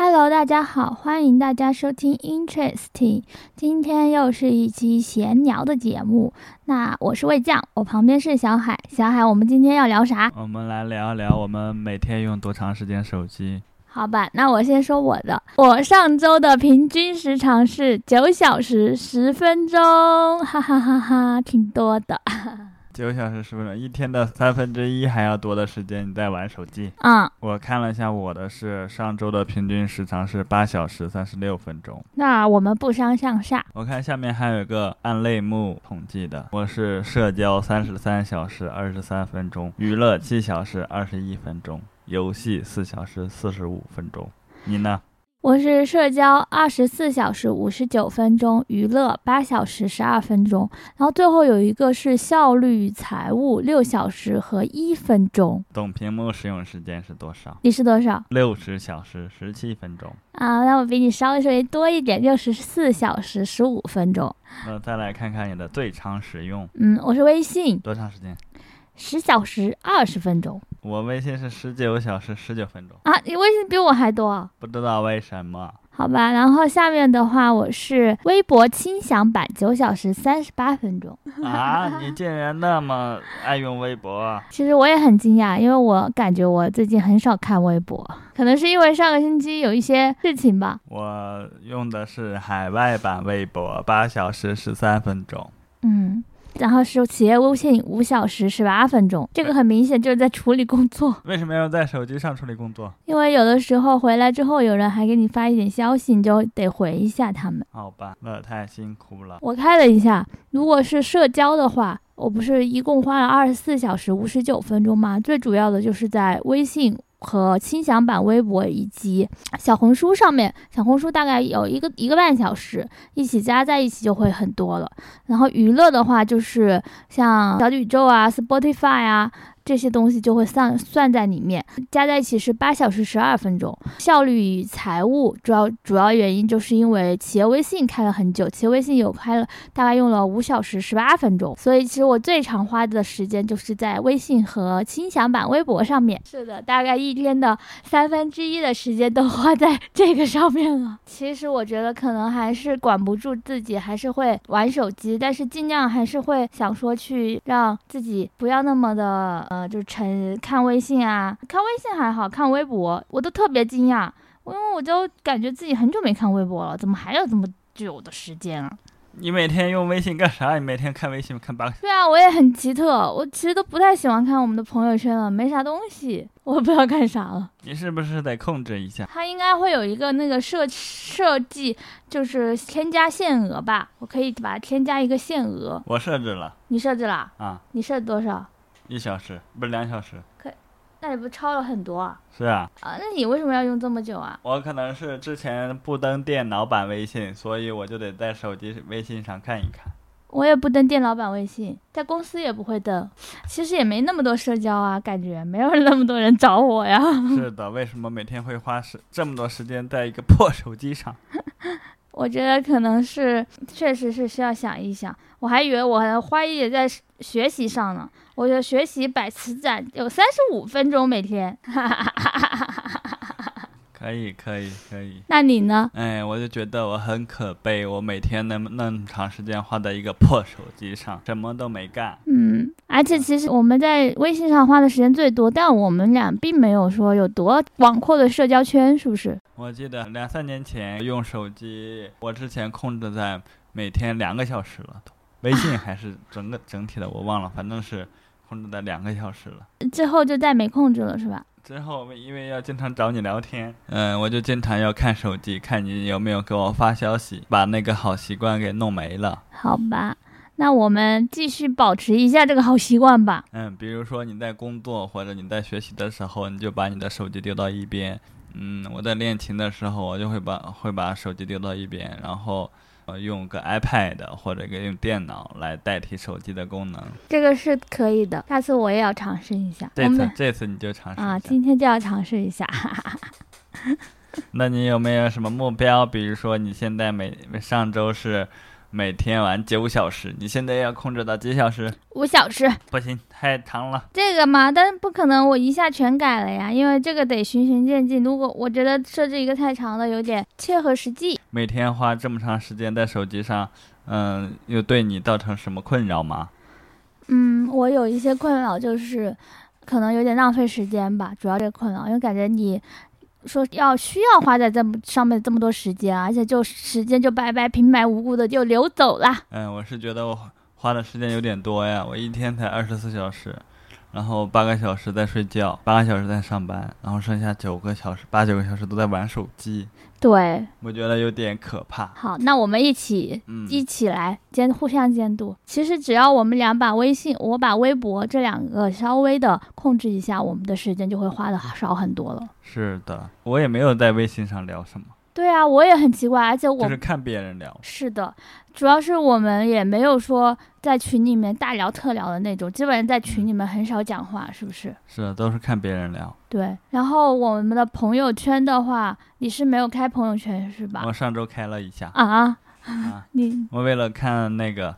Hello，大家好，欢迎大家收听 Interesting。今天又是一期闲聊的节目。那我是魏酱，我旁边是小海。小海，我们今天要聊啥？我们来聊一聊我们每天用多长时间手机。好吧，那我先说我的。我上周的平均时长是九小时十分钟，哈哈哈哈，挺多的。九小时十分钟，一天的三分之一还要多的时间你在玩手机。嗯，我看了一下我的是上周的平均时长是八小时三十六分钟。那我们不相上下。我看下面还有一个按类目统计的，我是社交三十三小时二十三分钟，娱乐七小时二十一分钟，游戏四小时四十五分钟。你呢？我是社交二十四小时五十九分钟，娱乐八小时十二分钟，然后最后有一个是效率与财务六小时和一分钟。总屏幕使用时间是多少？你是多少？六十小时十七分钟。啊，那我比你稍微稍微多一点，六十四小时十五分钟。那再来看看你的最长使用。嗯，我是微信，多长时间？十小时二十分钟。我微信是十九小时十九分钟啊！你微信比我还多，不知道为什么？好吧，然后下面的话，我是微博轻享版九小时三十八分钟啊！你竟然那么爱用微博？其实我也很惊讶，因为我感觉我最近很少看微博，可能是因为上个星期有一些事情吧。我用的是海外版微博，八小时十三分钟。嗯。然后是企业微信五小时十八分钟，这个很明显就是在处理工作。为什么要在手机上处理工作？因为有的时候回来之后，有人还给你发一点消息，你就得回一下他们。好吧，那太辛苦了。我看了一下，如果是社交的话，我不是一共花了二十四小时五十九分钟吗？最主要的就是在微信。和轻享版微博以及小红书上面，小红书大概有一个一个半小时，一起加在一起就会很多了。然后娱乐的话，就是像小宇宙啊、Spotify 啊。这些东西就会算算在里面，加在一起是八小时十二分钟。效率与财务主要主要原因就是因为企业微信开了很久，企业微信有开了大概用了五小时十八分钟，所以其实我最常花的时间就是在微信和轻享版微博上面。是的，大概一天的三分之一的时间都花在 这个上面了。其实我觉得可能还是管不住自己，还是会玩手机，但是尽量还是会想说去让自己不要那么的。呃，就是成看微信啊，看微信还好看微博，我都特别惊讶，因为我就感觉自己很久没看微博了，怎么还有这么久的时间啊？你每天用微信干啥？你每天看微信看八个？对啊，我也很奇特，我其实都不太喜欢看我们的朋友圈了，没啥东西，我不知道干啥了。你是不是得控制一下？它应该会有一个那个设设计，就是添加限额吧？我可以把它添加一个限额。我设置了。你设置了？啊？你设置多少？一小时不是两小时，可，那你不超了很多啊？是啊。啊，那你为什么要用这么久啊？我可能是之前不登电脑版微信，所以我就得在手机微信上看一看。我也不登电脑版微信，在公司也不会登。其实也没那么多社交啊，感觉没有那么多人找我呀。是的，为什么每天会花时这么多时间在一个破手机上？我觉得可能是，确实是需要想一想。我还以为我的花艺也在学习上呢。我的学习百词斩有三十五分钟每天。可以可以可以。那你呢？哎，我就觉得我很可悲，我每天那么那么长时间花在一个破手机上，什么都没干。嗯，而且其实我们在微信上花的时间最多，但我们俩并没有说有多广阔的社交圈，是不是？我记得两三年前用手机，我之前控制在每天两个小时了，都微信还是整个整体的我忘了，反正是控制在两个小时了。之后就再没控制了，是吧？之后因为要经常找你聊天，嗯，我就经常要看手机，看你有没有给我发消息，把那个好习惯给弄没了。好吧，那我们继续保持一下这个好习惯吧。嗯，比如说你在工作或者你在学习的时候，你就把你的手机丢到一边。嗯，我在练琴的时候，我就会把会把手机丢到一边，然后。呃，用个 iPad 或者用电脑来代替手机的功能，这个是可以的。下次我也要尝试一下。这次这次你就尝试啊，今天就要尝试一下。那你有没有什么目标？比如说你现在每上周是每天玩九小时，你现在要控制到几小时？五小时不行，太长了。这个嘛，但不可能我一下全改了呀，因为这个得循序渐进。如果我觉得设置一个太长了，有点切合实际。每天花这么长时间在手机上，嗯，又对你造成什么困扰吗？嗯，我有一些困扰，就是可能有点浪费时间吧，主要这个困扰，因为感觉你。说要需要花在这么上面这么多时间，而且就时间就白白平白无故的就流走了。嗯，我是觉得我花的时间有点多呀，我一天才二十四小时。然后八个小时在睡觉，八个小时在上班，然后剩下九个小时、八九个小时都在玩手机。对，我觉得有点可怕。好，那我们一起一起来监互相监督。其实只要我们俩把微信，我把微博这两个稍微的控制一下，我们的时间就会花的少很多了。是的，我也没有在微信上聊什么。对啊，我也很奇怪，而且我就是看别人聊。是的，主要是我们也没有说在群里面大聊特聊的那种，基本上在群里面很少讲话，是不是？是的，都是看别人聊。对，然后我们的朋友圈的话，你是没有开朋友圈是吧？我上周开了一下。啊啊！你我为了看那个。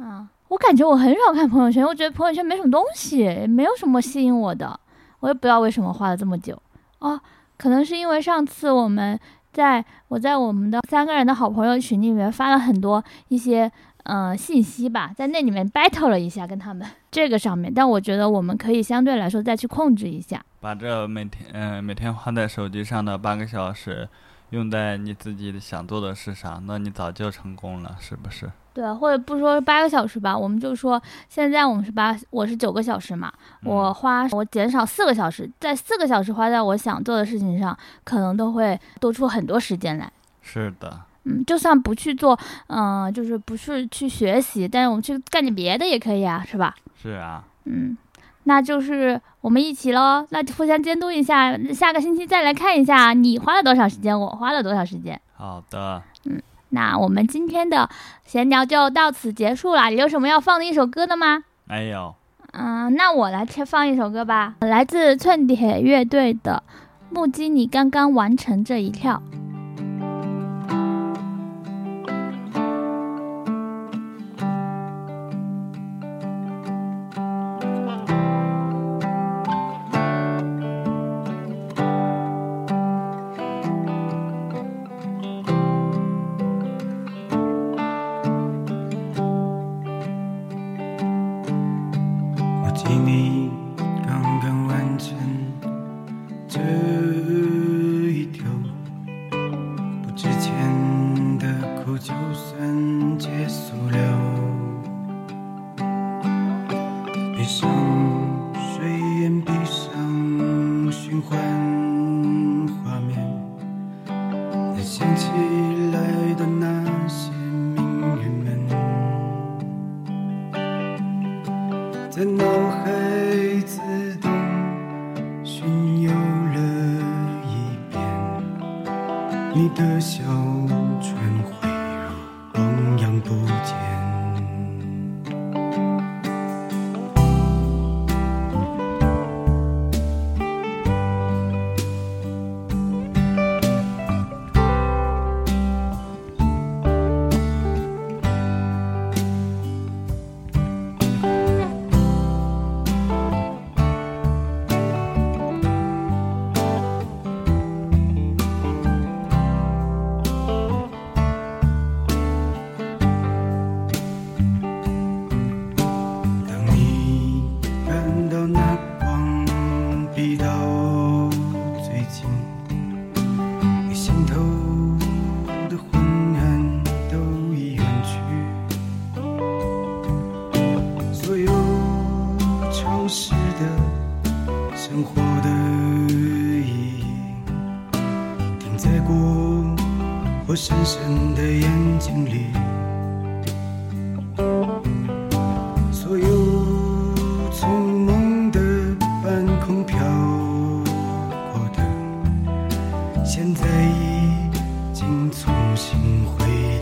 啊，我感觉我很少看朋友圈，我觉得朋友圈没什么东西，没有什么吸引我的，我也不知道为什么花了这么久。哦，可能是因为上次我们。在我在我们的三个人的好朋友群里面发了很多一些嗯信息吧，在那里面 battle 了一下跟他们这个上面，但我觉得我们可以相对来说再去控制一下，把这每天嗯每天花在手机上的八个小时。用在你自己想做的事上，那你早就成功了，是不是？对，或者不说八个小时吧，我们就说现在我们是八，我是九个小时嘛，我花我减少四个小时，在四个小时花在我想做的事情上，可能都会多出很多时间来。是的，嗯，就算不去做，嗯，就是不是去学习，但是我们去干点别的也可以啊，是吧？是啊，嗯。那就是我们一起喽，那就互相监督一下，下个星期再来看一下你花了多少时间，我花了多少时间。好的，嗯，那我们今天的闲聊就到此结束了。有什么要放的一首歌的吗？没有。嗯，那我来放一首歌吧，来自寸铁乐队的《目击你刚刚完成这一跳》。听你。你的笑容。生活的意义，停在过我深深的眼睛里，所有从梦的半空飘过的，现在已经重新回忆。